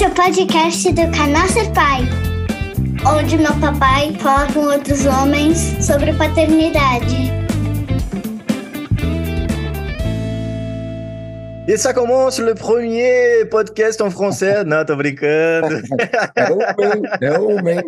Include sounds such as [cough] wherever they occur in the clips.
Esse é o podcast do canal Ser Pai, onde meu papai fala com outros homens sobre paternidade. Et ça commence le premier podcast en français. Não, tô brincando. É homem, é homem.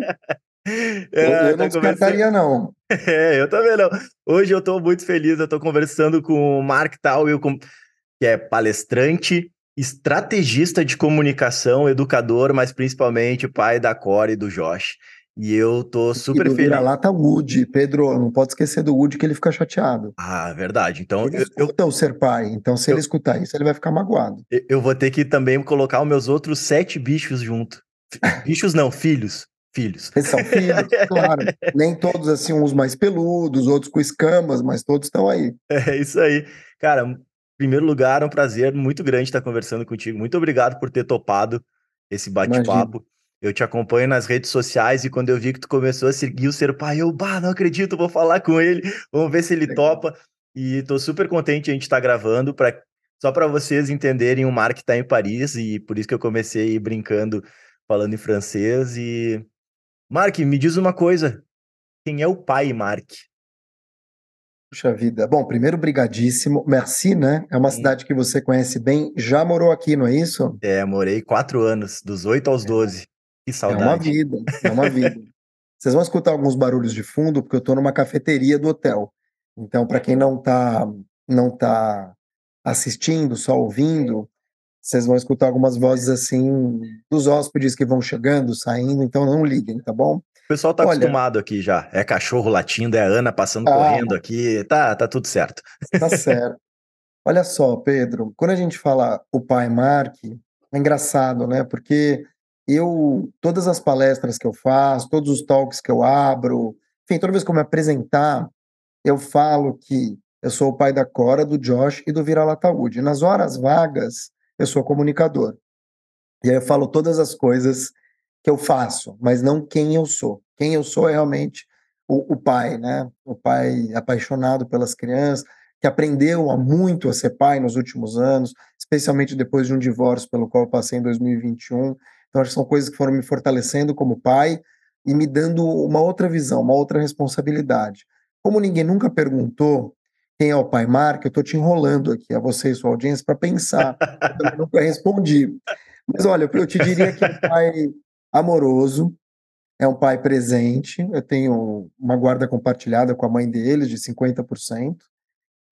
É, eu não descartaria, não. [laughs] É, eu também não. Hoje eu tô muito feliz, eu tô conversando com o Mark com- que é palestrante, estrategista de comunicação, educador, mas principalmente pai da Core e do Josh. E eu tô super e do feliz. vira-lata Woody, Pedro, não pode esquecer do Woody que ele fica chateado. Ah, verdade. Então Ele eu, eu, o ser pai, então se eu- ele escutar isso, ele vai ficar magoado. eu vou ter que também colocar os meus outros sete bichos junto. [laughs] Bichos não, filhos. Filhos. Eles são filhos, [laughs] claro. Nem todos assim, uns mais peludos, outros com escamas, mas todos estão aí. É isso aí. Cara, primeiro lugar, é um prazer muito grande estar conversando contigo. Muito obrigado por ter topado esse bate-papo. Eu te acompanho nas redes sociais e quando eu vi que tu começou a seguir o Ser Pai, eu, bah, não acredito, vou falar com ele, vamos ver se ele Legal. topa. E tô super contente a gente estar gravando para só para vocês entenderem, o Mark está em Paris e por isso que eu comecei brincando falando em francês e Mark, me diz uma coisa. Quem é o pai, Mark? Puxa vida. Bom, primeiro, brigadíssimo. Merci, né? É uma Sim. cidade que você conhece bem. Já morou aqui, não é isso? É, morei quatro anos, dos 8 aos 12. Que É uma saudade. vida, é uma vida. [laughs] Vocês vão escutar alguns barulhos de fundo, porque eu estou numa cafeteria do hotel. Então, para quem não está não tá assistindo, só ouvindo, vocês vão escutar algumas vozes assim dos hóspedes que vão chegando, saindo, então não liguem, tá bom? O pessoal tá Olha- acostumado aqui já. É cachorro latindo, é Ana passando Ah. correndo aqui. Tá, tá tudo certo. Tá certo. Olha só, Pedro, quando a gente fala o pai Mark, é engraçado, né? Porque eu, todas as palestras que eu faço, todos os talks que eu abro, enfim, toda vez que eu me apresentar, eu falo que eu sou o pai da Cora, do Josh e do Vira-Lata Woody. Nas horas vagas, eu sou comunicador. E aí eu falo todas as coisas que eu faço, mas não quem eu sou. Quem eu sou é realmente o, o pai, né? O pai apaixonado pelas crianças, que aprendeu há muito a ser pai nos últimos anos, especialmente depois de um divórcio pelo qual passei em 2021. Então, acho que são coisas que foram me fortalecendo como pai e me dando uma outra visão, uma outra responsabilidade. Como ninguém nunca perguntou quem é o pai Mark, eu estou te enrolando aqui, a você e sua audiência, para pensar. Eu nunca respondi. Mas olha, eu te diria que um pai amoroso, é um pai presente. Eu tenho uma guarda compartilhada com a mãe deles de 50%.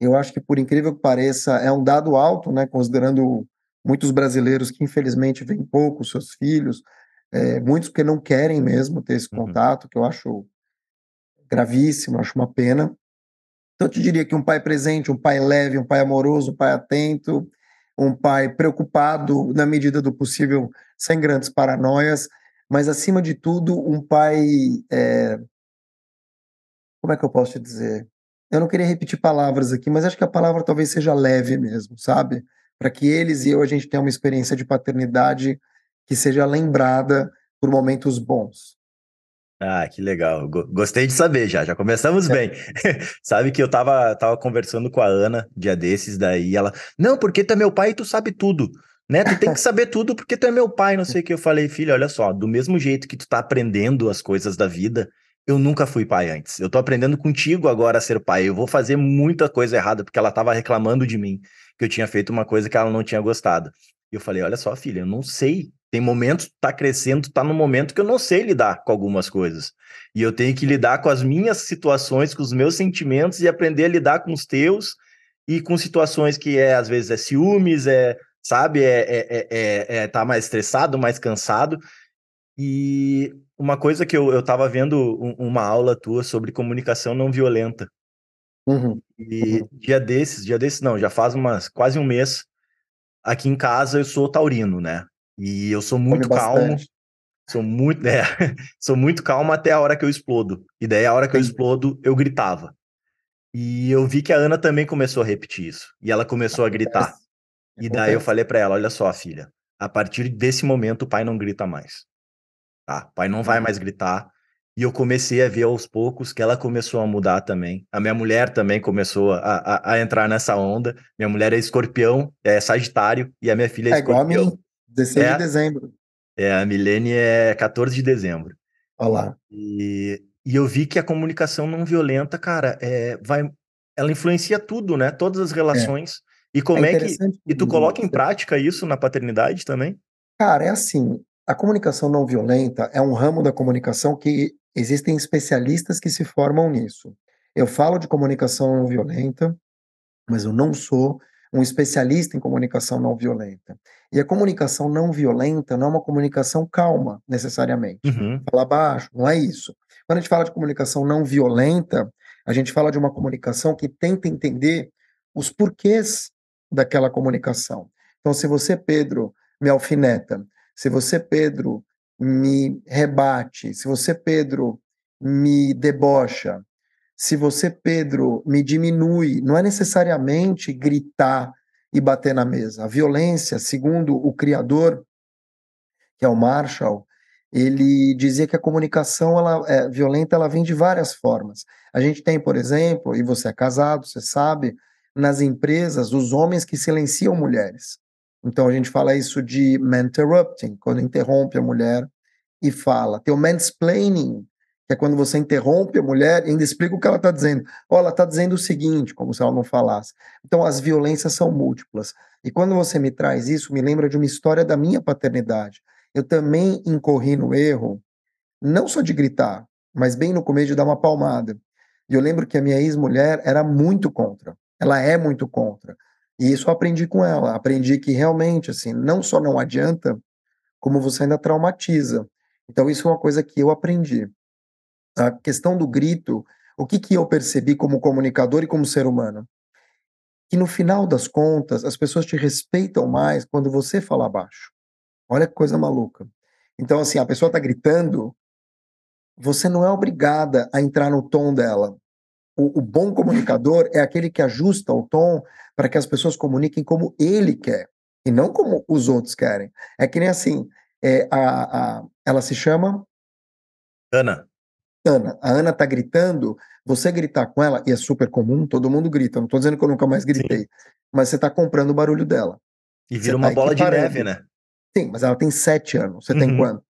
Eu acho que, por incrível que pareça, é um dado alto, né, considerando muitos brasileiros que, infelizmente, veem pouco seus filhos, é, muitos porque não querem mesmo ter esse Uhum. contato, que eu acho gravíssimo, acho uma pena. Então, eu te diria que um pai presente, um pai leve, um pai amoroso, um pai atento, um pai preocupado, na medida do possível, sem grandes paranoias, mas, acima de tudo, um pai. é, Como é que eu posso te dizer? Eu não queria repetir palavras aqui, mas acho que a palavra talvez seja leve mesmo, sabe? Para que eles e eu a gente tenha uma experiência de paternidade que seja lembrada por momentos bons. Ah, que legal. Go- Gostei de saber já. Já começamos É. bem. [laughs] Sabe que eu tava, tava conversando com a Ana dia desses, daí ela, não, porque tu é meu pai e tu sabe tudo. Né? Tu tem que saber tudo porque tu é meu pai, não sei o que. Eu falei, filha, olha só, do mesmo jeito que tu tá aprendendo as coisas da vida, eu nunca fui pai antes. Eu tô aprendendo contigo agora a ser pai. Eu vou fazer muita coisa errada, porque ela tava reclamando de mim, que eu tinha feito uma coisa que ela não tinha gostado. E eu falei, olha só, filha, eu não sei. Tem momentos, tu tá crescendo, tu tá num momento que eu não sei lidar com algumas coisas. E eu tenho que lidar com as minhas situações, com os meus sentimentos e aprender a lidar com os teus e com situações que é, às vezes, é ciúmes, é, sabe, é, é, é, é, é tá mais estressado, mais cansado. E uma coisa que eu, eu tava vendo um- uma aula tua sobre comunicação não violenta. Uhum. E Uhum. dia desses, dia desses não, já faz umas, quase um mês, aqui em casa eu sou taurino, né? E eu sou muito Come calmo, bastante. sou muito, [laughs] é, sou muito calmo até a hora que eu explodo. E daí a hora que eu explodo, eu gritava. E eu vi que a Ana também começou a repetir isso. E ela começou a gritar. E daí eu falei pra ela, olha só, filha, a partir desse momento o pai não grita mais. Tá? O pai não vai mais gritar. E eu comecei a ver aos poucos que ela começou a mudar também. A minha mulher também começou a, a, a entrar nessa onda. Minha mulher é escorpião, é sagitário, e a minha filha é É igual a escorpião. mim, 16 É. de dezembro. É, a Milene é 14 de dezembro. Olha lá. E, e eu vi que a comunicação não violenta, cara, é, vai, ela influencia tudo, né? Todas as relações. E como é, que. E tu coloca em prática isso na paternidade também? Cara, é assim. A comunicação não violenta é um ramo da comunicação que existem especialistas que se formam nisso. Eu falo de comunicação não violenta, mas eu não sou um especialista em comunicação não violenta. E a comunicação não violenta não é uma comunicação calma, necessariamente. Uhum. Falar baixo, não é isso. Quando a gente fala de comunicação não violenta, a gente fala de uma comunicação que tenta entender os porquês daquela comunicação. Então, se você, Pedro, me alfineta, se você, Pedro, me rebate, se você, Pedro, me debocha, se você, Pedro, me diminui, não é necessariamente gritar e bater na mesa. A violência, segundo o criador, que é o Marshall, ele dizia que a comunicação ela, é, violenta ela vem de várias formas. A gente tem, por exemplo, e você é casado, você sabe, nas empresas, os homens que silenciam mulheres. Então a gente fala isso de interrupting, quando interrompe a mulher e fala. Tem o mansplaining, que é quando você interrompe a mulher e ainda explica o que ela está dizendo. Ou ela está dizendo o seguinte, como se ela não falasse. Então as violências são múltiplas. E quando você me traz isso, me lembra de uma história da minha paternidade. Eu também incorri no erro, não só de gritar, mas bem no começo de dar uma palmada. E eu lembro que a minha ex-mulher era muito contra. Ela é muito contra. E isso eu aprendi com ela. Aprendi que realmente, assim, não só não adianta, como você ainda traumatiza. Então, isso é uma coisa que eu aprendi. A questão do grito, o que, que eu percebi como comunicador e como ser humano? Que no final das contas, as pessoas te respeitam mais quando você fala baixo. Olha que coisa maluca. Então, assim, a pessoa está gritando, você não é obrigada a entrar no tom dela. O, o bom comunicador é aquele que ajusta o tom para que as pessoas comuniquem como ele quer e não como os outros querem. É que nem assim, é, a, a, ela se chama Ana. Ana. A Ana tá gritando, você gritar com ela, e é super comum, todo mundo grita, não tô dizendo que eu nunca mais gritei, Sim. mas você tá comprando o barulho dela. E vira uma tá bola de neve, né? Sim, mas ela tem sete anos. Você uhum. tem quanto?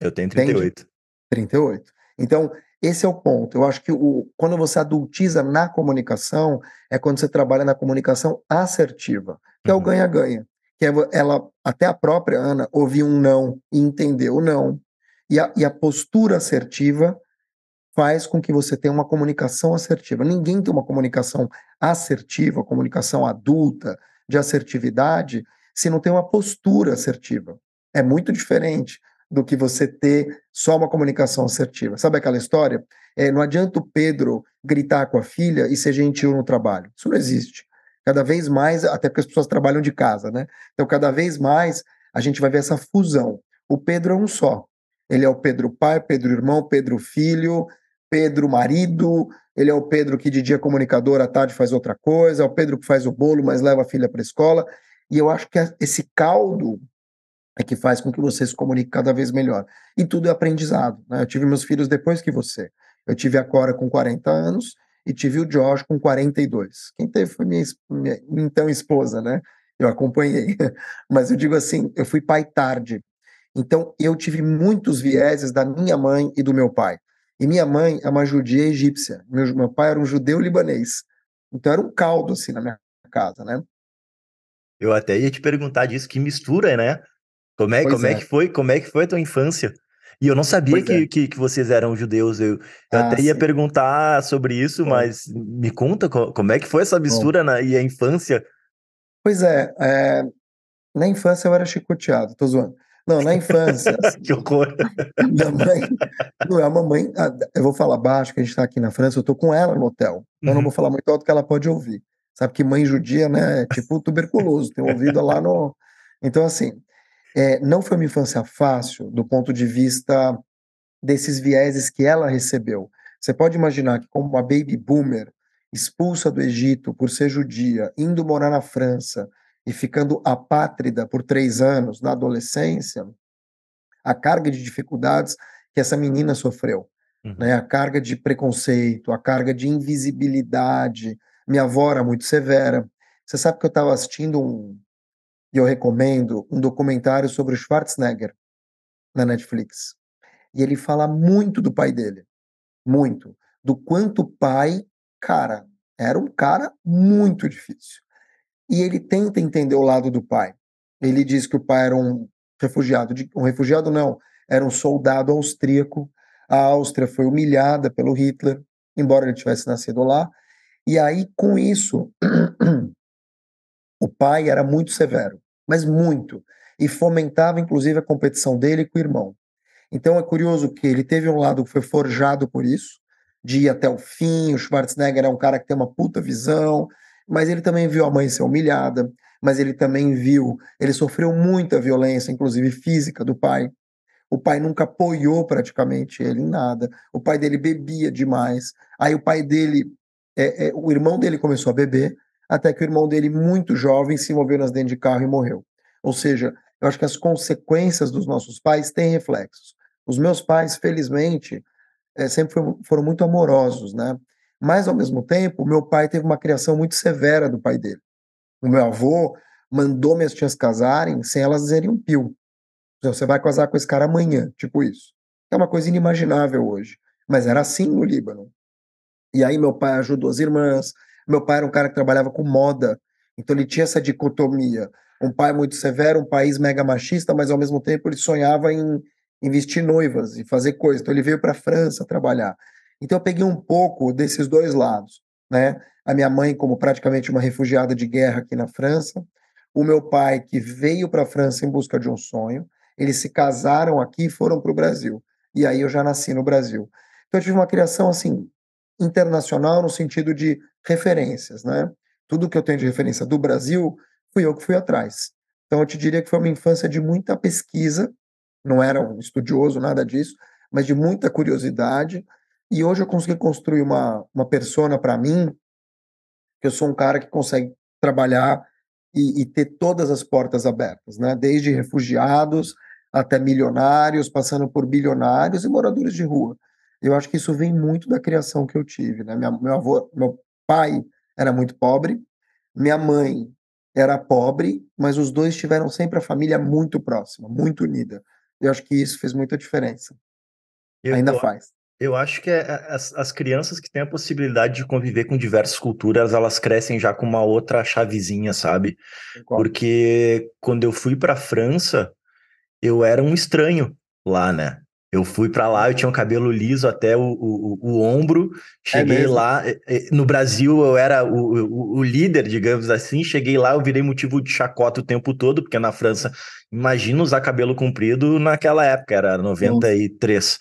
Eu tenho 38. Entende? 38. Então, esse é o ponto. Eu acho que o, quando você adultiza na comunicação, é quando você trabalha na comunicação assertiva, que uhum. é o uhum. ganha-ganha. Que é ela, até a própria Ana, ouvir um não e entender o não. E a, e a postura assertiva faz com que você tenha uma comunicação assertiva. Ninguém tem uma comunicação assertiva, comunicação adulta, de assertividade, se não tem uma postura assertiva. É muito diferente do que você ter só uma comunicação assertiva. Sabe aquela história? É, não adianta o Pedro gritar com a filha e ser gentil no trabalho. Isso não existe. Cada vez mais, até porque as pessoas trabalham de casa, né? Então, cada vez mais a gente vai ver essa fusão. O Pedro é um só. Ele é o Pedro pai, Pedro irmão, Pedro filho, Pedro marido, ele é o Pedro que de dia é comunicador, à tarde faz outra coisa, é o Pedro que faz o bolo, mas leva a filha para a escola. E eu acho que esse caldo é que faz com que você se comunique cada vez melhor. E tudo é aprendizado. Né? Eu tive meus filhos depois que você. Eu tive a Cora com 40 anos e tive o Josh com 42. Quem teve foi minha, minha então esposa, né? Eu acompanhei. [laughs] Mas eu digo assim, eu fui pai tarde. Então eu tive muitos vieses da minha mãe e do meu pai. E minha mãe é uma judia egípcia. Meu, meu pai era um judeu libanês. Então era um caldo assim na minha casa, né? Eu até ia te perguntar disso, que mistura, né? Como é, como é. é. que foi? Como é que foi a tua infância? E eu não sabia que, é. que, que, vocês eram judeus. Eu, eu ah, até ia sim. perguntar sobre isso, mas me conta como é que foi essa mistura na, e a infância? Pois é, é, na infância eu era chicoteado, tô zoando. Não, na infância. [laughs] Que horror! [laughs] Minha mãe, não é a mamãe. Eu vou falar baixo, que a gente tá aqui na França, eu tô com ela no hotel. Então uhum. não vou falar muito alto que ela pode ouvir. Sabe que mãe judia, né? É tipo tuberculoso, tem ouvido lá no. Então, assim, é, não foi uma infância fácil do ponto de vista desses vieses que ela recebeu. Você pode imaginar que, como uma baby boomer, expulsa do Egito por ser judia, indo morar na França e ficando apátrida por três anos na adolescência, a carga de dificuldades que essa menina sofreu, uhum. né? a carga de preconceito, a carga de invisibilidade, minha avó era muito severa. Você sabe que eu estava assistindo um, e eu recomendo, um documentário sobre o Schwarzenegger. na Netflix. E ele fala muito do pai dele. Muito. Do quanto o pai, cara, era um cara muito difícil. E ele tenta entender o lado do pai. Ele diz que o pai era um refugiado, de, um refugiado não, era um soldado austríaco. A Áustria foi humilhada pelo Hitler, embora ele tivesse nascido lá. E aí, com isso, [clears throat] o pai era muito severo, mas muito. E fomentava, inclusive, a competição dele com o irmão. Então é curioso que ele teve um lado que foi forjado por isso, de ir até o fim. O Schwarzenegger é um cara que tem uma puta visão, mas ele também viu a mãe ser humilhada, mas ele também viu, ele sofreu muita violência, inclusive física, do pai. O pai nunca apoiou praticamente ele em nada. O pai dele bebia demais. Aí o pai dele, é, é, o irmão dele começou a beber, até que o irmão dele, muito jovem, se envolveu nas dentro de carro e morreu. Ou seja, eu acho que as consequências dos nossos pais têm reflexos. Os meus pais, felizmente, é, sempre foi, foram muito amorosos, né? Mas, ao mesmo tempo, meu pai teve uma criação muito severa do pai dele. O meu avô mandou minhas tias casarem sem elas dizerem um pio. Você vai casar com esse cara amanhã, tipo isso. É uma coisa inimaginável hoje. Mas era assim no Líbano. E aí meu pai ajudou as irmãs. Meu pai era um cara que trabalhava com moda. Então ele tinha essa dicotomia. Um pai muito severo, um país mega machista, mas ao mesmo tempo ele sonhava em investir noivas e fazer coisas. Então ele veio para a França trabalhar. Então eu peguei um pouco desses dois lados, né? A minha mãe como praticamente uma refugiada de guerra aqui na França, o meu pai que veio para a França em busca de um sonho, eles se casaram aqui e foram para o Brasil. E aí eu já nasci no Brasil. Então eu tive uma criação assim internacional no sentido de referências, né? Tudo que eu tenho de referência do Brasil fui eu que fui atrás. Então eu te diria que foi uma infância de muita pesquisa não era um estudioso, nada disso, mas de muita curiosidade. E hoje eu consegui construir uma, uma persona para mim, que eu sou um cara que consegue trabalhar e, e, ter todas as portas abertas, né? Desde refugiados até milionários, passando por bilionários e moradores de rua. Eu acho que isso vem muito da criação que eu tive, né? Minha, meu avô, meu pai era muito pobre, minha mãe era pobre, mas os dois tiveram sempre a família muito próxima, muito unida. Eu acho que isso fez muita diferença. Eu, Ainda faz. Eu acho que é, é, as, as crianças que têm a possibilidade de conviver com diversas culturas, elas crescem já com uma outra chavezinha, sabe? Porque quando eu fui para França, eu era um estranho lá, né? Eu fui para lá, eu tinha um cabelo liso até o, o, o ombro. Cheguei é lá. No Brasil, eu era o, o, o, líder, digamos assim. Cheguei lá, eu virei motivo de chacota o tempo todo, porque na França, imagina usar cabelo comprido naquela época, era 93.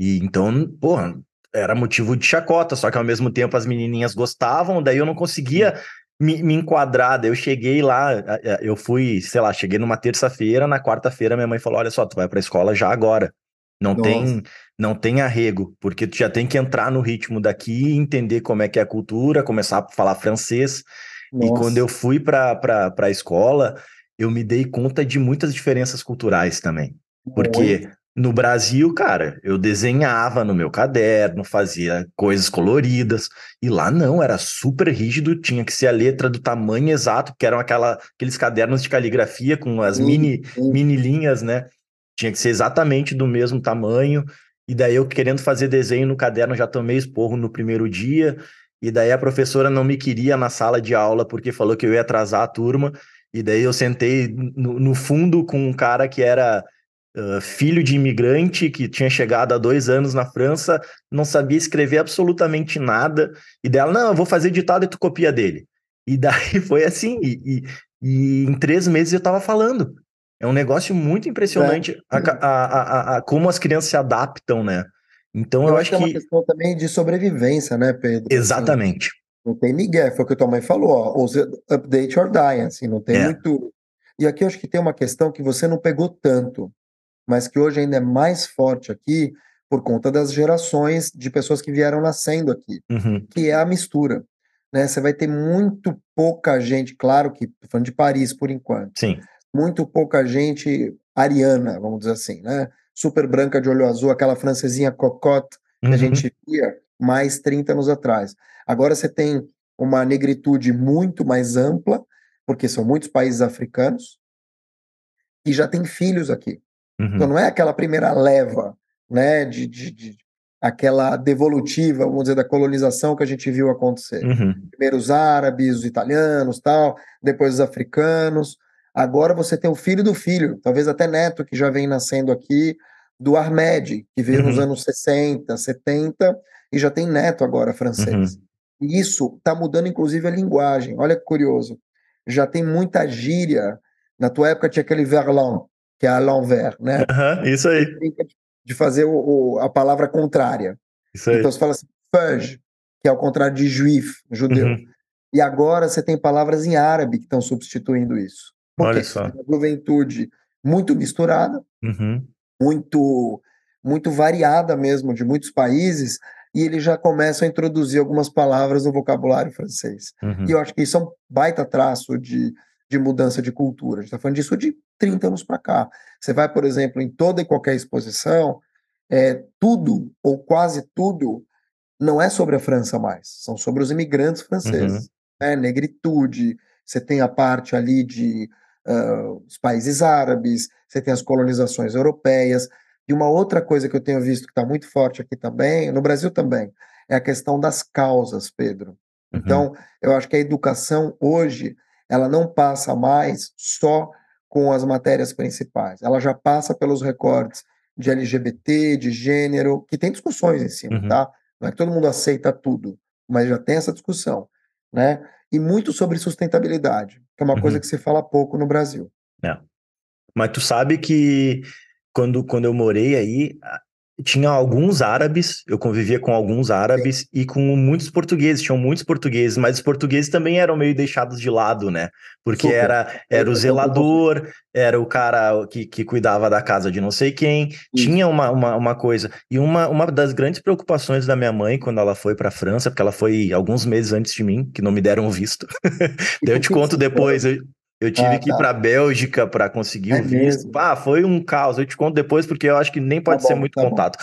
E então, porra, era motivo de chacota, só que ao mesmo tempo as menininhas gostavam, daí eu não conseguia me, me enquadrar. Daí eu cheguei lá, eu fui, sei lá, cheguei numa terça-feira, na quarta-feira minha mãe falou: Olha só, tu vai pra escola já agora. Não tem, não tem arrego, porque tu já tem que entrar no ritmo daqui, entender como é que é a cultura, começar a falar francês. Nossa. E quando eu fui para a escola, eu me dei conta de muitas diferenças culturais também. Porque no Brasil, cara, eu desenhava no meu caderno, fazia coisas coloridas, e lá não, era super rígido, tinha que ser a letra do tamanho exato, que eram aquela, aqueles cadernos de caligrafia com as sim, mini, sim. mini linhas, né? Tinha que ser exatamente do mesmo tamanho. E daí eu querendo fazer desenho no caderno já tomei esporro no primeiro dia. E daí a professora não me queria na sala de aula porque falou que eu ia atrasar a turma. E daí eu sentei no, no fundo com um cara que era uh, filho de imigrante, que tinha chegado há dois anos na França, não sabia escrever absolutamente nada. E dela, não, eu vou fazer ditado e tu copia dele. E daí [laughs] foi assim. E, e, e em três meses eu tava falando. É um negócio muito impressionante é. a, a, a, como as crianças se adaptam, né? Então eu, eu acho que. É uma questão também de sobrevivência, né, Pedro? Exatamente. Não tem Miguel, foi o que tua mãe falou, ó, update or die, assim, não tem é. muito. E aqui eu acho que tem uma questão que você não pegou tanto, mas que hoje ainda é mais forte aqui por conta das gerações de pessoas que vieram nascendo aqui, uhum. que é a mistura. Né? Você vai ter muito pouca gente, claro que tô falando de Paris por enquanto. Sim muito pouca gente ariana, vamos dizer assim, né? Super branca de olho azul, aquela francesinha cocotte que uhum. a gente via mais 30 anos atrás. Agora você tem uma negritude muito mais ampla, porque são muitos países africanos, e já tem filhos aqui. Uhum. Então não é aquela primeira leva, né, de, de, de, aquela devolutiva, vamos dizer, da colonização que a gente viu acontecer. Uhum. Primeiro os árabes, os italianos, tal, depois os africanos. Agora você tem o filho do filho, talvez até neto que já vem nascendo aqui, do Ahmed, que veio uhum. nos anos 60, 70 e já tem neto agora francês. Uhum. E isso está mudando, inclusive, a linguagem. Olha que curioso. Já tem muita gíria. Na tua época tinha aquele verlan, que é a l'envers, né? Uhum, isso aí. De fazer o, o, a palavra contrária. Isso aí. Então você fala assim, fudge, que é o contrário de juif, judeu. Uhum. E agora você tem palavras em árabe que estão substituindo isso. Porque Olha só. Uma juventude muito misturada, uhum. muito muito variada mesmo, de muitos países, e ele já começa a introduzir algumas palavras no vocabulário francês. Uhum. E eu acho que isso é um baita traço de, de mudança de cultura. A gente está falando disso de 30 anos para cá. Você vai, por exemplo, em toda e qualquer exposição, é, tudo, ou quase tudo, não é sobre a França mais, são sobre os imigrantes franceses. Uhum. Né? Negritude, você tem a parte ali de uh, os países árabes, você tem as colonizações europeias, e uma outra coisa que eu tenho visto que está muito forte aqui também, no Brasil também, é a questão das causas, Pedro. Uhum. Então, eu acho que a educação hoje, ela não passa mais só com as matérias principais, ela já passa pelos recortes de LGBT, de gênero, que tem discussões em cima, uhum. tá? Não é que todo mundo aceita tudo, mas já tem essa discussão, né? E muito sobre sustentabilidade, que é uma uhum. coisa que se fala pouco no Brasil. É. Mas tu sabe que quando, quando eu morei aí, tinha alguns árabes, eu convivia com alguns árabes e com muitos portugueses, tinham muitos portugueses, mas os portugueses também eram meio deixados de lado, né? Porque Super. era, era o zelador, era o cara que, que cuidava da casa de não sei quem, Isso. tinha uma, uma, uma, coisa. E uma, uma das grandes preocupações da minha mãe quando ela foi para a França, porque ela foi alguns meses antes de mim, que não me deram visto. [laughs] eu te conto [laughs] depois, eu, eu tive ah, que ir tá. para a Bélgica para conseguir é o visto. Ah, foi um caos. Eu te conto depois, porque eu acho que nem pode tá ser bom, muito tá contato.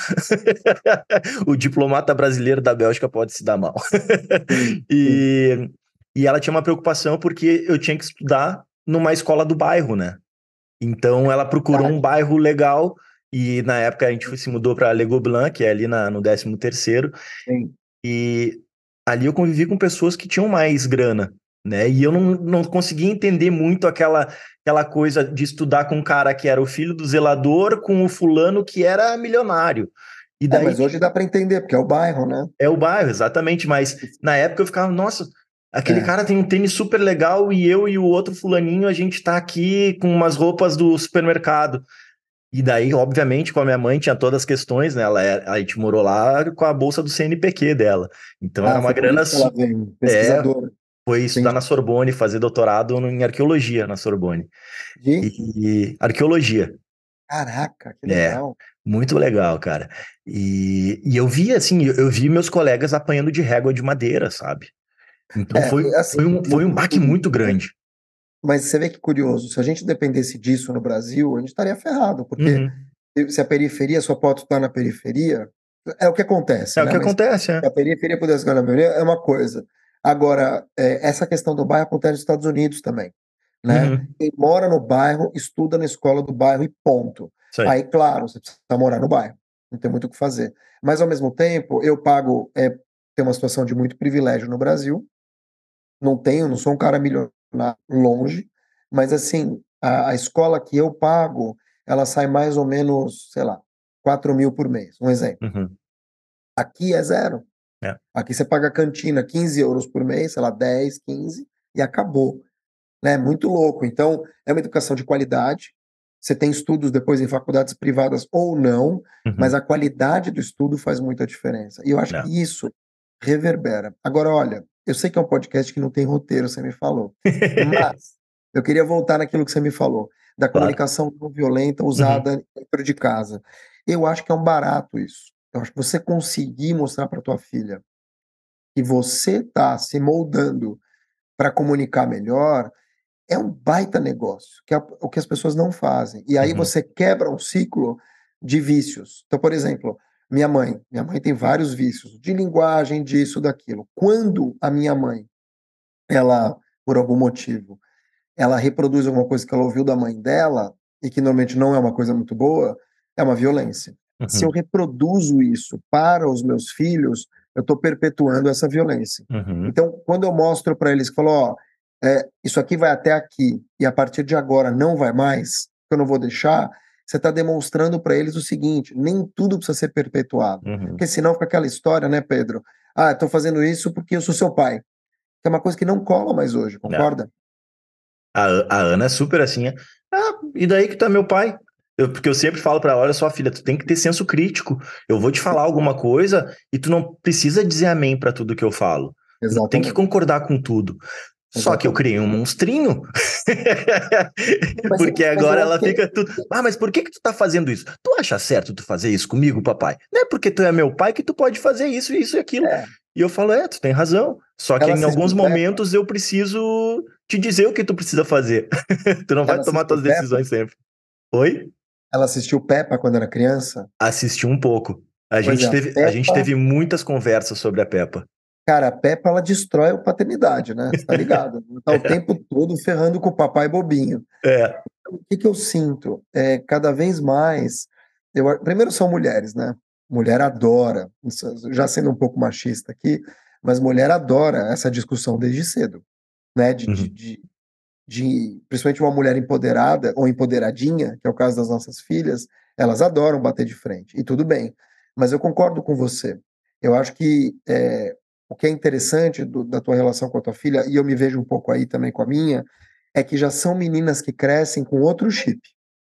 [laughs] o diplomata brasileiro da Bélgica pode se dar mal. [laughs] e, e ela tinha uma preocupação porque eu tinha que estudar numa escola do bairro, né? Então ela procurou um bairro legal e na época a gente se mudou para Le Gobelin, que é ali na, no 13 terceiro. E ali eu convivi com pessoas que tinham mais grana né? E eu não, não conseguia entender muito aquela, aquela coisa de estudar com um cara que era o filho do zelador com o fulano que era milionário. E é, daí, é, mas hoje dá para entender, porque é o bairro, né? É o bairro, exatamente. Mas na época eu ficava, nossa, aquele é. cara tem um tênis super legal e eu e o outro fulaninho, a gente tá aqui com umas roupas do supermercado. E daí, obviamente, com a minha mãe tinha todas as questões, né? Ela, é, a gente morou lá com a bolsa do CNPq dela. Então ah, era uma grana. Ela vem, pesquisadora. É, foi estudar Sim. na Sorbonne, fazer doutorado em arqueologia na Sorbonne. E, e arqueologia. Caraca, que é, legal. É, muito legal, cara. E, e eu vi, assim, eu, eu, vi meus colegas apanhando de régua de madeira, sabe? Então é, foi, assim, foi, um, foi um baque muito grande. Mas você vê que curioso, se a gente dependesse disso no Brasil, a gente estaria ferrado, porque uhum. se a periferia só pode estar na periferia, é o que acontece. É né? o que Mas acontece, é. Se a periferia pudesse estar na periferia, é uma coisa. Agora, é, essa questão do bairro acontece nos Estados Unidos também. Né? Uhum. Quem mora no bairro, estuda na escola do bairro e ponto. Aí, claro, você precisa morar no bairro, não tem muito o que fazer. Mas, ao mesmo tempo, eu pago, é, tem uma situação de muito privilégio no Brasil, não tenho, não sou um cara milionário longe, mas, assim, a, a escola que eu pago, ela sai mais ou menos, sei lá, 4 mil por mês, um exemplo. Uhum. Aqui é zero. É. Aqui você paga a cantina 15 euros por mês, sei lá, 10, 15, e acabou. Né? Muito louco. Então, é uma educação de qualidade. Você tem estudos depois em faculdades privadas ou não, uhum. mas a qualidade do estudo faz muita diferença. E eu acho é. que isso reverbera. Agora, olha, eu sei que é um podcast que não tem roteiro, você me falou, mas [laughs] eu queria voltar naquilo que você me falou, da claro. comunicação não violenta usada uhum. dentro de casa. Eu acho que é um barato isso. Eu acho que você conseguir mostrar para tua filha que você está se moldando para comunicar melhor é um baita negócio, que é o que as pessoas não fazem. E aí uhum. você quebra um ciclo de vícios. Então, por exemplo, minha mãe, minha mãe tem vários vícios de linguagem, disso, daquilo. Quando a minha mãe, ela, por algum motivo, ela reproduz alguma coisa que ela ouviu da mãe dela, e que normalmente não é uma coisa muito boa, é uma violência. Uhum. Se eu reproduzo isso para os meus filhos, eu estou perpetuando essa violência. Uhum. Então, quando eu mostro para eles que falo, ó, é, isso aqui vai até aqui e a partir de agora não vai mais, eu não vou deixar, você está demonstrando para eles o seguinte: nem tudo precisa ser perpetuado. Uhum. Porque senão fica aquela história, né, Pedro? Ah, estou fazendo isso porque eu sou seu pai. Que é uma coisa que não cola mais hoje, concorda? A, a Ana é super assim. Ah, e daí que tá meu pai? Eu, porque eu sempre falo para ela, olha só, filha, tu tem que ter senso crítico. Eu vou te falar alguma coisa e tu não precisa dizer amém para tudo que eu falo. Exatamente. Tem que concordar com tudo. Só que eu criei um monstrinho. [laughs] Porque agora ela fica tudo. Ah, mas por que, que tu tá fazendo isso? Tu acha certo tu fazer isso comigo, papai? Não é porque tu é meu pai que tu pode fazer isso, isso e aquilo. É. E eu falo, é, tu tem razão. Só que ela em alguns momentos eu preciso te dizer o que tu precisa fazer. [laughs] tu não ela vai tomar tuas decisões sempre. Oi? Ela assistiu Peppa quando era criança? Assistiu um pouco. A gente, é, teve, Peppa... a gente teve muitas conversas sobre a Peppa. Cara, a Peppa, ela destrói a paternidade, né? Você tá ligado? tá o [laughs] tempo todo ferrando com o papai bobinho. É. Então, o que, que eu sinto? É, cada vez mais... Eu, primeiro são mulheres, né? Mulher adora, já sendo um pouco machista aqui, mas mulher adora essa discussão desde cedo, né? De, uhum. de, de, de, principalmente uma mulher empoderada ou empoderadinha, que é o caso das nossas filhas, elas adoram bater de frente, e tudo bem. Mas eu concordo com você. Eu acho que é, o que é interessante do, da tua relação com a tua filha, e eu me vejo um pouco aí também com a minha, é que já são meninas que crescem com outro chip.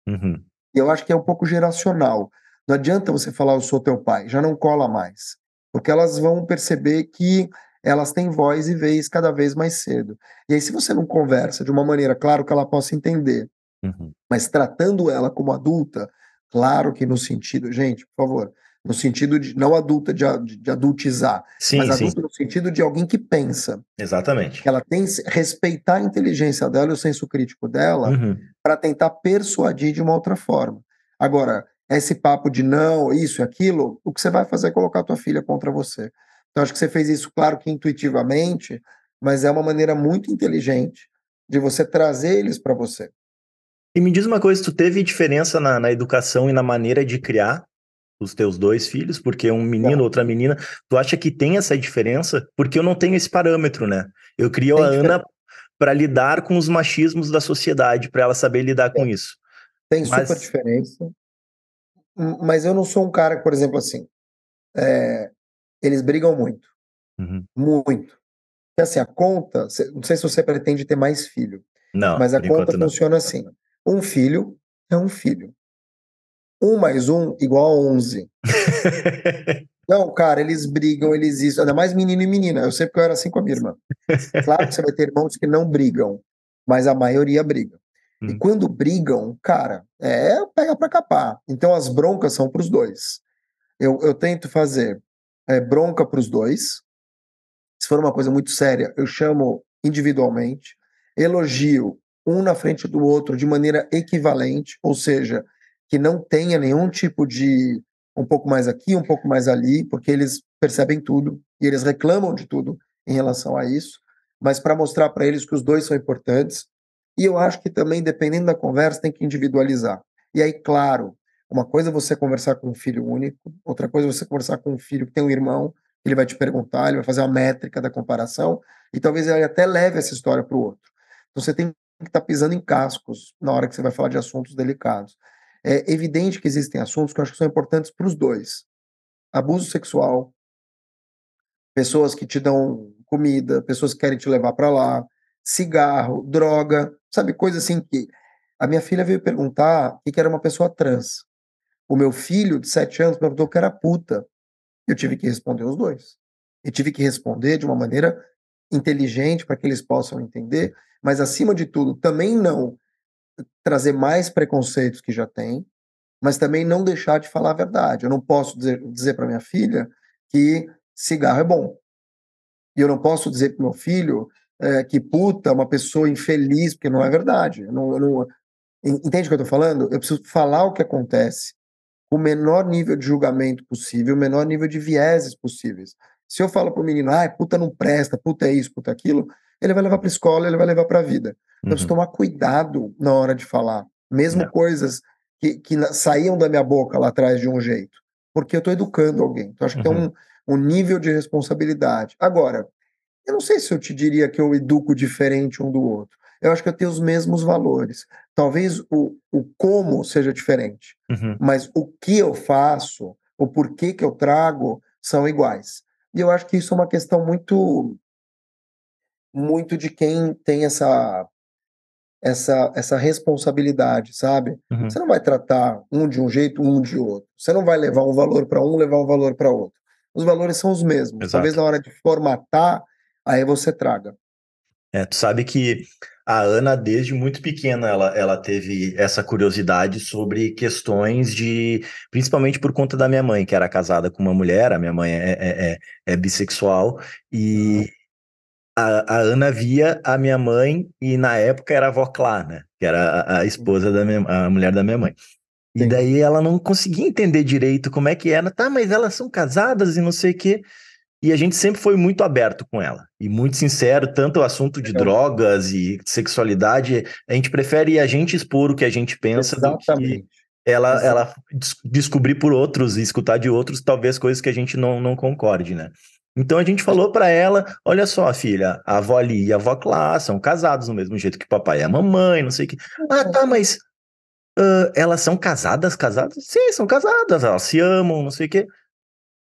Uhum. E eu acho que é um pouco geracional. Não adianta você falar eu sou teu pai, já não cola mais. Porque elas vão perceber que elas têm voz e vez cada vez mais cedo. E aí, se você não conversa de uma maneira, claro que ela possa entender, uhum. mas tratando ela como adulta, claro que no sentido, gente, por favor, no sentido de não adulta de, de adultizar, sim, mas adulta sim. no sentido de alguém que pensa. Exatamente. Que ela tem respeitar a inteligência dela e o senso crítico dela uhum. para tentar persuadir de uma outra forma. Agora, esse papo de não, isso e aquilo, o que você vai fazer é colocar a tua filha contra você. Então, acho que você fez isso, claro que intuitivamente, mas é uma maneira muito inteligente de você trazer eles para você. E me diz uma coisa, tu teve diferença na, na educação e na maneira de criar os teus dois filhos, porque um menino, outra menina, tu acha que tem essa diferença? Porque eu não tenho esse parâmetro, né? Eu crio tem a Ana para lidar com os machismos da sociedade, para ela saber lidar com isso. Tem mas... super diferença. Mas eu não sou um cara, por exemplo, assim. É... Eles brigam muito. Uhum. Muito. Porque assim, a conta, não sei se você pretende ter mais filho. Não. Mas a conta funciona assim: um filho é um filho. Um mais um igual a 11. [laughs] Não, cara, eles brigam, eles isso. Ainda mais menino e menina. Eu sei porque eu era assim com a minha irmã. Claro que você vai ter irmãos que não brigam, mas a maioria briga. Hum. E quando brigam, cara, é pega pra capar. Então as broncas são pros dois. Eu, eu tento fazer é, bronca pros dois. Se for uma coisa muito séria, eu chamo individualmente. Elogio um na frente do outro de maneira equivalente, ou seja, que não tenha nenhum tipo de um pouco mais aqui, um pouco mais ali, porque eles percebem tudo e eles reclamam de tudo em relação a isso, mas para mostrar para eles que os dois são importantes. E eu acho que também, dependendo da conversa, tem que individualizar. E aí, claro, uma coisa é você conversar com um filho único, outra coisa é você conversar com um filho que tem um irmão, ele vai te perguntar, ele vai fazer uma métrica da comparação, e talvez ele até leve essa história para o outro. Então você tem que estar tá pisando em cascos na hora que você vai falar de assuntos delicados é evidente que existem assuntos que eu acho que são importantes para os dois. Abuso sexual, pessoas que te dão comida, pessoas que querem te levar para lá, cigarro, droga, sabe, coisa assim que a minha filha veio perguntar o que era uma pessoa trans. O meu filho de sete anos perguntou que era puta. Eu tive que responder os dois. E tive que responder de uma maneira inteligente para que eles possam entender, mas acima de tudo, também não trazer mais preconceitos que já tem, mas também não deixar de falar a verdade. Eu não posso dizer, dizer para minha filha que cigarro é bom. E eu não posso dizer para meu filho é, que puta é uma pessoa infeliz, porque não é verdade. Eu não, eu não, entende o que eu estou falando? Eu preciso falar o que acontece com o menor nível de julgamento possível, o menor nível de vieses possíveis. Se eu falo para o menino, ah, puta não presta, puta é isso, puta é aquilo, ele vai levar para a escola, ele vai levar para a vida. Então, uhum. tomar cuidado na hora de falar. mesmo é. coisas que, que saíam da minha boca lá atrás de um jeito, porque eu estou educando alguém. Então, acho que uhum. tem um, um nível de responsabilidade. Agora, eu não sei se eu te diria que eu educo diferente um do outro. Eu acho que eu tenho os mesmos valores. Talvez o, o como seja diferente, uhum. mas o que eu faço, o porquê que eu trago, são iguais. E eu acho que isso é uma questão muito muito de quem tem essa essa essa responsabilidade, sabe? Uhum. Você não vai tratar um de um jeito, um de outro. Você não vai levar um valor para um, levar um valor para outro. Os valores são os mesmos. Exato. Talvez na hora de formatar, aí você traga. É, tu sabe que a Ana, desde muito pequena, ela, ela teve essa curiosidade sobre questões de. Principalmente por conta da minha mãe, que era casada com uma mulher, a minha mãe é, é, é, é bissexual, e a, a, Ana via a minha mãe, e na época era a avó Clá, né? Que era a, a esposa da minha, a mulher da minha mãe. E daí ela não conseguia entender direito como é que era, tá, mas elas são casadas e não sei o quê. E a gente sempre foi muito aberto com ela e muito sincero, tanto o assunto de drogas e sexualidade, a gente prefere a gente expor o que a gente pensa Exatamente. do que ela, ela descobrir por outros e escutar de outros, talvez coisas que a gente não, não concorde, né? Então a gente falou para ela: olha só, filha, a avó ali e a avó Clá são casados no mesmo jeito que papai e a mamãe, não sei o que. Ah, tá, mas uh, elas são casadas, casadas? Sim, são casadas, elas se amam, não sei o que.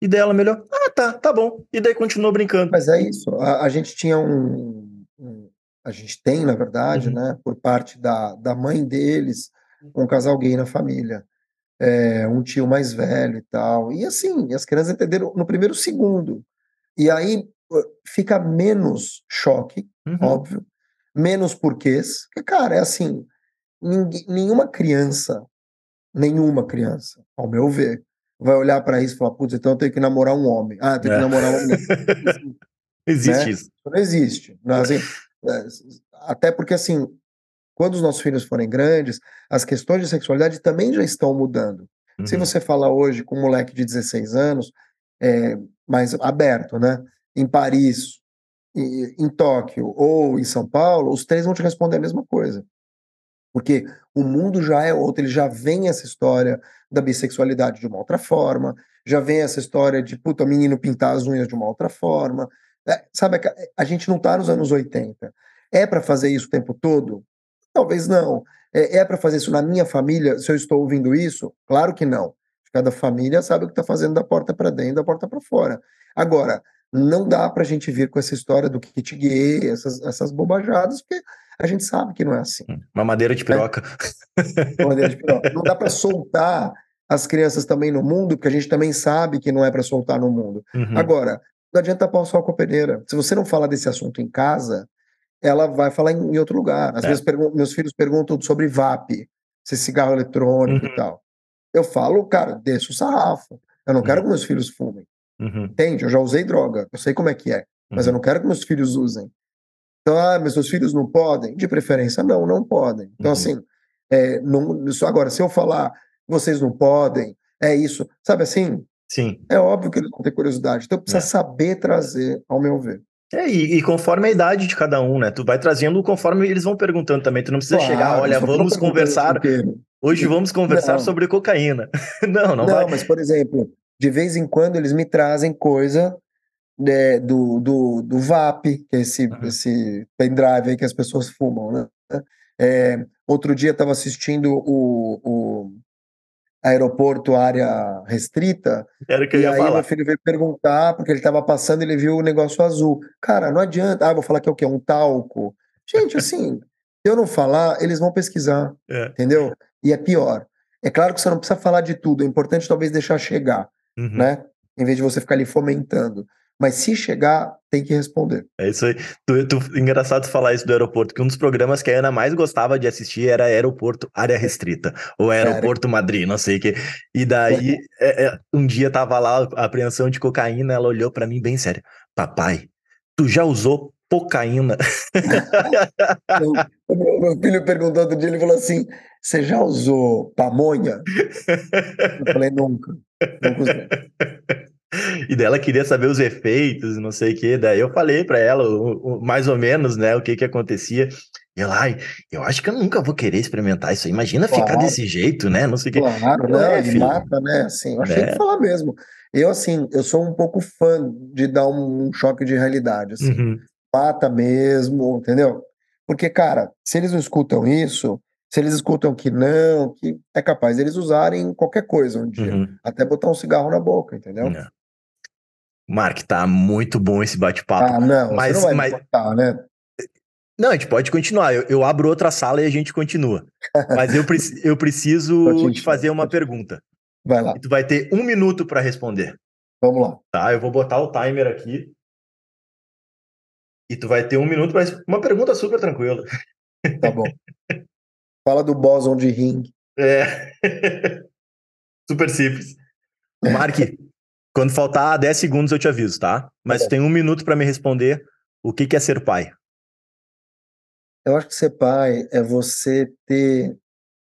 E dela melhor, ah, tá, tá bom. E daí continuou brincando. Mas é isso. A, a gente tinha um, um, A gente tem, na verdade, uhum. né, por parte da, da mãe deles, um casal gay na família. É, um tio mais velho e tal. E assim, as crianças entenderam no primeiro segundo. E aí fica menos choque, uhum. óbvio, menos porquês. Porque, cara, é assim: ninguém, nenhuma criança, nenhuma criança, ao meu ver, vai olhar para isso e falar, putz, então eu tenho que namorar um homem. Ah, tenho é. que namorar um homem. [laughs] existe né? isso. Não existe. Não, assim, é, até porque, assim, quando os nossos filhos forem grandes, as questões de sexualidade também já estão mudando. Uhum. Se você falar hoje com um moleque de 16 anos, é, mais aberto, né? Em Paris, em Tóquio ou em São Paulo, os três vão te responder a mesma coisa. Porque o mundo já é outro, ele já vem essa história da bissexualidade de uma outra forma, já vem essa história de, puta, menino pintar as unhas de uma outra forma. É, sabe, a gente não está nos anos 80. É para fazer isso o tempo todo? Talvez não. É, é para fazer isso na minha família, se eu estou ouvindo isso? Claro que não. Cada família sabe o que está fazendo da porta para dentro, da porta para fora. Agora, não dá para a gente vir com essa história do kit gay, essas, essas bobajadas, porque a gente sabe que não é assim. Hum, uma madeira de piroca. É. Uma madeira de piroca. Não dá para soltar as crianças também no mundo, porque a gente também sabe que não é para soltar no mundo. Uhum. Agora, não adianta pôr só com a peneira. Se você não falar desse assunto em casa, ela vai falar em, em outro lugar. Às é. vezes meus filhos perguntam sobre VAP, se cigarro eletrônico uhum. e tal. Eu falo, cara, deixa o sarrafo. Eu não uhum. quero que meus filhos fumem. Uhum. Entende? Eu já usei droga, eu sei como é que é, mas eu uhum. não quero que meus filhos usem. Então, ah, mas seus filhos não podem? De preferência, não, não podem. Então, uhum. assim, é, não, isso, agora, se eu falar, vocês não podem, é isso, sabe assim? Sim. É óbvio que eles vão ter curiosidade. Então, precisa é. saber trazer, ao meu ver. É, e, e, conforme a idade de cada um, né? Tu vai trazendo conforme eles vão perguntando também. Tu não precisa claro, chegar, olha, vamos conversar. Hoje vamos conversar não. sobre cocaína. [laughs] não, não, não vai. mas, por exemplo, de vez em quando eles me trazem coisa né, do, do, do VAP, que é esse, uhum. esse pendrive aí que as pessoas fumam, né? É, outro dia estava assistindo o, o aeroporto área restrita. Era que eu ia e aí falar. meu filho veio perguntar, porque ele estava passando ele viu o negócio azul. Cara, não adianta. Ah, vou falar que é o quê? Um talco. Gente, assim, se eu não falar, eles vão pesquisar. É. Entendeu? E é pior. É claro que você não precisa falar de tudo, é importante talvez deixar chegar, uhum. né? Em vez de você ficar ali fomentando. Mas se chegar, tem que responder. É isso aí. Tu, tu, engraçado falar isso do aeroporto, que um dos programas que a Ana mais gostava de assistir era Aeroporto Área Restrita, ou Aeroporto Era. Madrid, não sei o que. E daí, é, é, um dia tava lá a apreensão de cocaína, ela olhou para mim bem sério. Papai, tu já usou cocaína? [laughs] o meu filho perguntou outro dia, ele falou assim, você já usou pamonha? Eu falei, nunca. Nunca usei. [laughs] E dela queria saber os efeitos, não sei o que. Daí eu falei para ela o, o, mais ou menos, né, o que que acontecia. E ela, ai, eu acho que eu nunca vou querer experimentar isso aí. Imagina claro. ficar desse jeito, né? Não sei o que. Claro, né? É, mata, né? Assim, eu achei é. que falar mesmo. Eu, assim, eu sou um pouco fã de dar um, choque de realidade, assim. Uhum. Mata mesmo, entendeu? Porque, cara, se eles não escutam isso, se eles escutam que não, que é capaz eles usarem qualquer coisa um dia, uhum. até botar um cigarro na boca, entendeu? É. Mark, tá muito bom esse bate-papo. Ah, não, mas, você não vai mas... né? Não, a gente pode continuar. Eu, eu, abro outra sala e a gente continua. Mas eu, pre eu preciso [laughs] te fazer uma pergunta. Vai lá. E tu vai ter um minuto para responder. Vamos lá. Tá, eu vou botar o timer aqui. E tu vai ter um minuto para uma pergunta super tranquila. Tá bom. Fala do bóson de ring. É. [laughs] super simples. Mark, [laughs] quando faltar 10 segundos eu te aviso, tá? Mas tá tem um minuto para me responder o que, que é ser pai. Eu acho que ser pai é você ter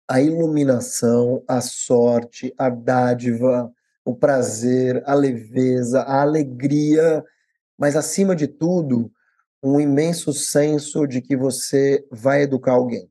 a iluminação, a sorte, a dádiva, o prazer, a leveza, a alegria, mas acima de tudo, um imenso senso de que você vai educar alguém,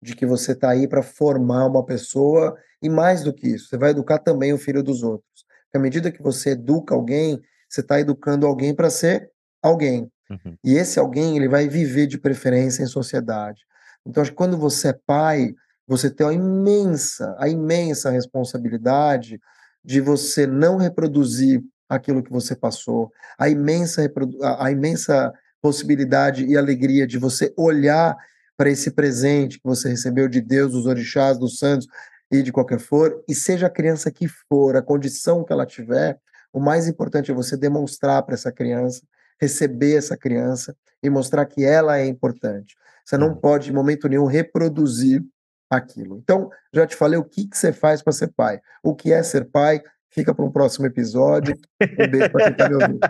de que você está aí para formar uma pessoa e mais do que isso, você vai educar também o filho dos outros. À medida que você educa alguém, você está educando alguém para ser alguém. Uhum. E esse alguém ele vai viver de preferência em sociedade. Então, acho que quando você é pai, você tem a imensa, a imensa responsabilidade de você não reproduzir aquilo que você passou, a imensa, a imensa possibilidade e alegria de você olhar para esse presente que você recebeu de Deus, dos orixás, dos santos e de qualquer for, e seja a criança que for, a condição que ela tiver, o mais importante é você demonstrar para essa criança, receber essa criança e mostrar que ela é importante. Você não uhum. pode, em momento nenhum, reproduzir aquilo. Então, já te falei o que, que você faz para ser pai. O que é ser pai? Fica para um próximo episódio. Um beijo para quem está me ouvindo. [laughs]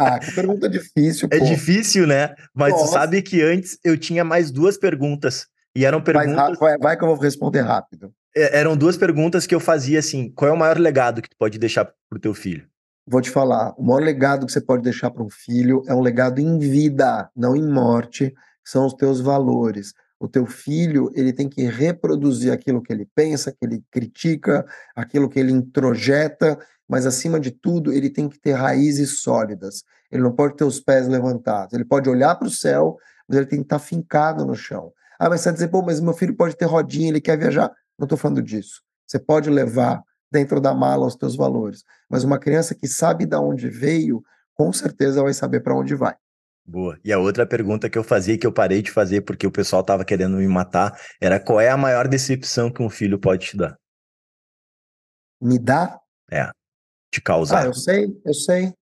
Ah, que pergunta difícil. É pô. difícil, né? Mas Nossa. tu sabe que antes eu tinha mais duas perguntas. E eram perguntas. Vai, vai que eu vou responder rápido. É, eram duas perguntas que eu fazia assim: qual é o maior legado que tu pode deixar para o teu filho? Vou te falar: o maior legado que você pode deixar para um filho é um legado em vida, não em morte, são os teus valores. O teu filho, ele tem que reproduzir aquilo que ele pensa, que ele critica, aquilo que ele introjeta, mas acima de tudo, ele tem que ter raízes sólidas. Ele não pode ter os pés levantados. Ele pode olhar para o céu, mas ele tem que estar fincado no chão. Ah, mas você vai dizer, pô, mas meu filho pode ter rodinha, ele quer viajar. Não estou falando disso. Você pode levar dentro da mala os teus valores, mas uma criança que sabe de onde veio, com certeza vai saber para onde vai. Boa. E a outra pergunta que eu fazia que eu parei de fazer porque o pessoal estava querendo me matar era qual é a maior decepção que um filho pode te dar? Me dá? É. Te causar. Ah, eu sei, eu sei.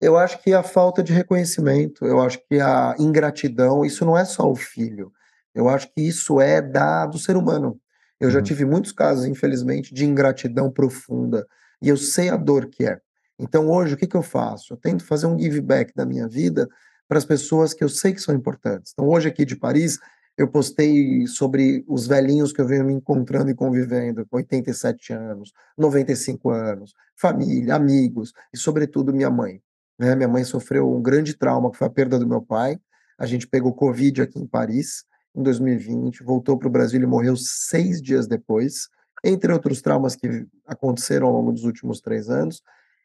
Eu acho que a falta de reconhecimento, eu acho que a ingratidão, isso não é só o filho. Eu acho que isso é da do ser humano. Eu uhum. já tive muitos casos, infelizmente, de ingratidão profunda. E eu sei a dor que é. Então, hoje, o que, que eu faço? Eu tento fazer um give back da minha vida para as pessoas que eu sei que são importantes. Então, hoje aqui de Paris, eu postei sobre os velhinhos que eu venho me encontrando e convivendo, 87 anos, 95 anos, família, amigos e, sobretudo, minha mãe. Né? Minha mãe sofreu um grande trauma, que foi a perda do meu pai. A gente pegou Covid aqui em Paris em 2020, voltou para o Brasil e morreu seis dias depois, entre outros traumas que aconteceram ao longo dos últimos três anos.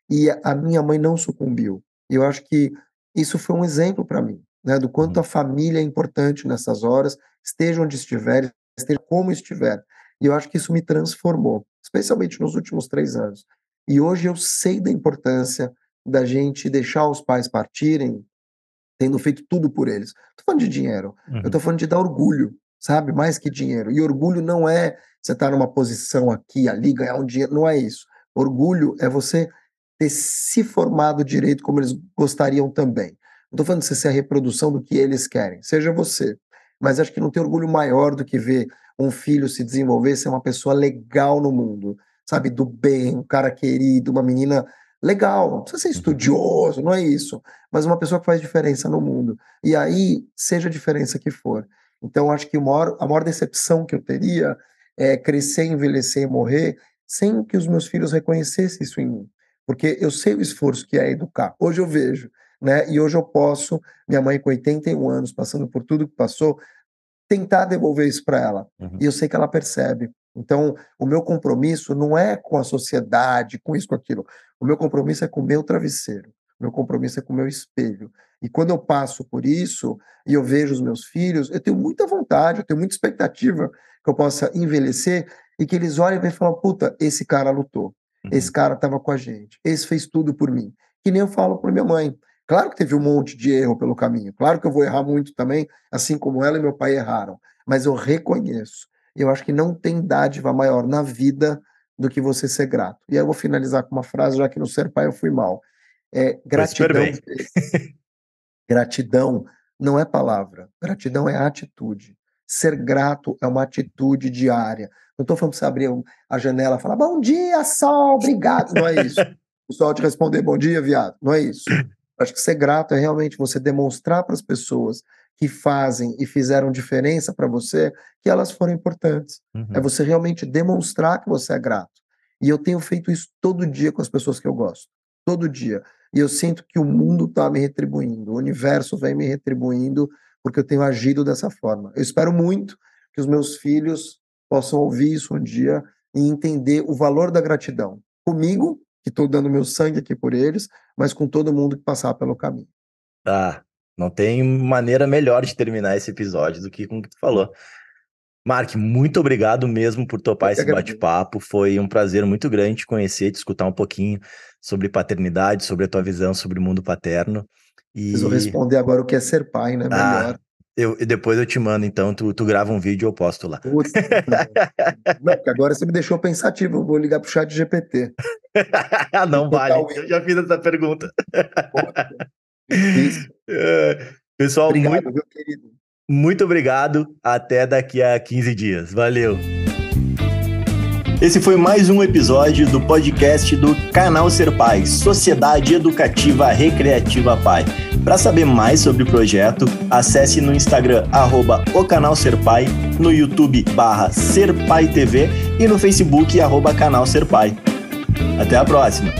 E a minha mãe não sucumbiu. E eu acho que isso foi um exemplo para mim, né, do quanto uhum. a família é importante nessas horas, esteja onde estiver, esteja como estiver. E eu acho que isso me transformou, especialmente nos últimos três anos. E hoje eu sei da importância da gente deixar os pais partirem, tendo feito tudo por eles. Estou falando de dinheiro, uhum. eu estou falando de dar orgulho, sabe? Mais que dinheiro. E orgulho não é você estar tá numa posição aqui, ali, ganhar um dinheiro, não é isso. Orgulho é você ter se formado direito como eles gostariam também. Não estou falando de você ser a reprodução do que eles querem, seja você. Mas acho que não tem orgulho maior do que ver um filho se desenvolver, ser uma pessoa legal no mundo, sabe? Do bem, um cara querido, uma menina legal. Não precisa ser uhum. estudioso, não é isso. Mas uma pessoa que faz diferença no mundo. E aí, seja a diferença que for. Então, acho que maior, a maior decepção que eu teria é crescer, envelhecer e morrer sem que os meus filhos reconhecessem isso em mim porque eu sei o esforço que é educar. Hoje eu vejo, né? E hoje eu posso, minha mãe com 81 anos, passando por tudo que passou, tentar devolver isso para ela. Uhum. E eu sei que ela percebe. Então, o meu compromisso não é com a sociedade, com isso, com aquilo. O meu compromisso é com o meu travesseiro. O meu compromisso é com o meu espelho. E quando eu passo por isso e eu vejo os meus filhos, eu tenho muita vontade, eu tenho muita expectativa que eu possa envelhecer e que eles olhem e falam: puta, esse cara lutou, uhum. esse cara estava com a gente, esse fez tudo por mim. Que nem eu falo para minha mãe. Claro que teve um monte de erro pelo caminho, claro que eu vou errar muito também, assim como ela e meu pai erraram, mas eu reconheço. Eu acho que não tem dádiva maior na vida do que você ser grato. E aí eu vou finalizar com uma frase, já que no ser pai eu fui mal. É, gratidão. [laughs] gratidão não é palavra, gratidão é atitude. Ser grato é uma atitude diária. Não estou falando para você abrir a janela e falar bom dia, sol, obrigado. Não é isso. O sol te responder bom dia, viado. Não é isso. Acho que ser grato é realmente você demonstrar para as pessoas que fazem e fizeram diferença para você que elas foram importantes. Uhum. É você realmente demonstrar que você é grato. E eu tenho feito isso todo dia com as pessoas que eu gosto. Todo dia. E eu sinto que o mundo está me retribuindo, o universo vem me retribuindo porque eu tenho agido dessa forma. Eu espero muito que os meus filhos possam ouvir isso um dia e entender o valor da gratidão. Comigo, que estou dando meu sangue aqui por eles, mas com todo mundo que passar pelo caminho. Ah, não tem maneira melhor de terminar esse episódio do que com o que tu falou. Mark, muito obrigado mesmo por topar esse bate-papo. Foi um prazer muito grande te conhecer, te escutar um pouquinho sobre paternidade, sobre a tua visão sobre o mundo paterno. E... Preciso responder agora o que é ser pai, né? Ah, Melhor. Eu, depois eu te mando, então, tu, tu grava um vídeo e eu posto lá. Putz, [laughs] não, porque agora você me deixou pensativo, eu vou ligar pro chat GPT. [laughs] não vale, eu já fiz essa pergunta. É, pessoal, obrigado, muito, meu querido. muito obrigado. Até daqui a 15 dias. Valeu. Esse foi mais um episódio do podcast do Canal Ser Pai, Sociedade Educativa Recreativa Pai. Para saber mais sobre o projeto, acesse no Instagram arroba o canal Ser Pai, no YouTube barra Ser Pai TV e no Facebook arroba canal Ser Pai. Até a próxima!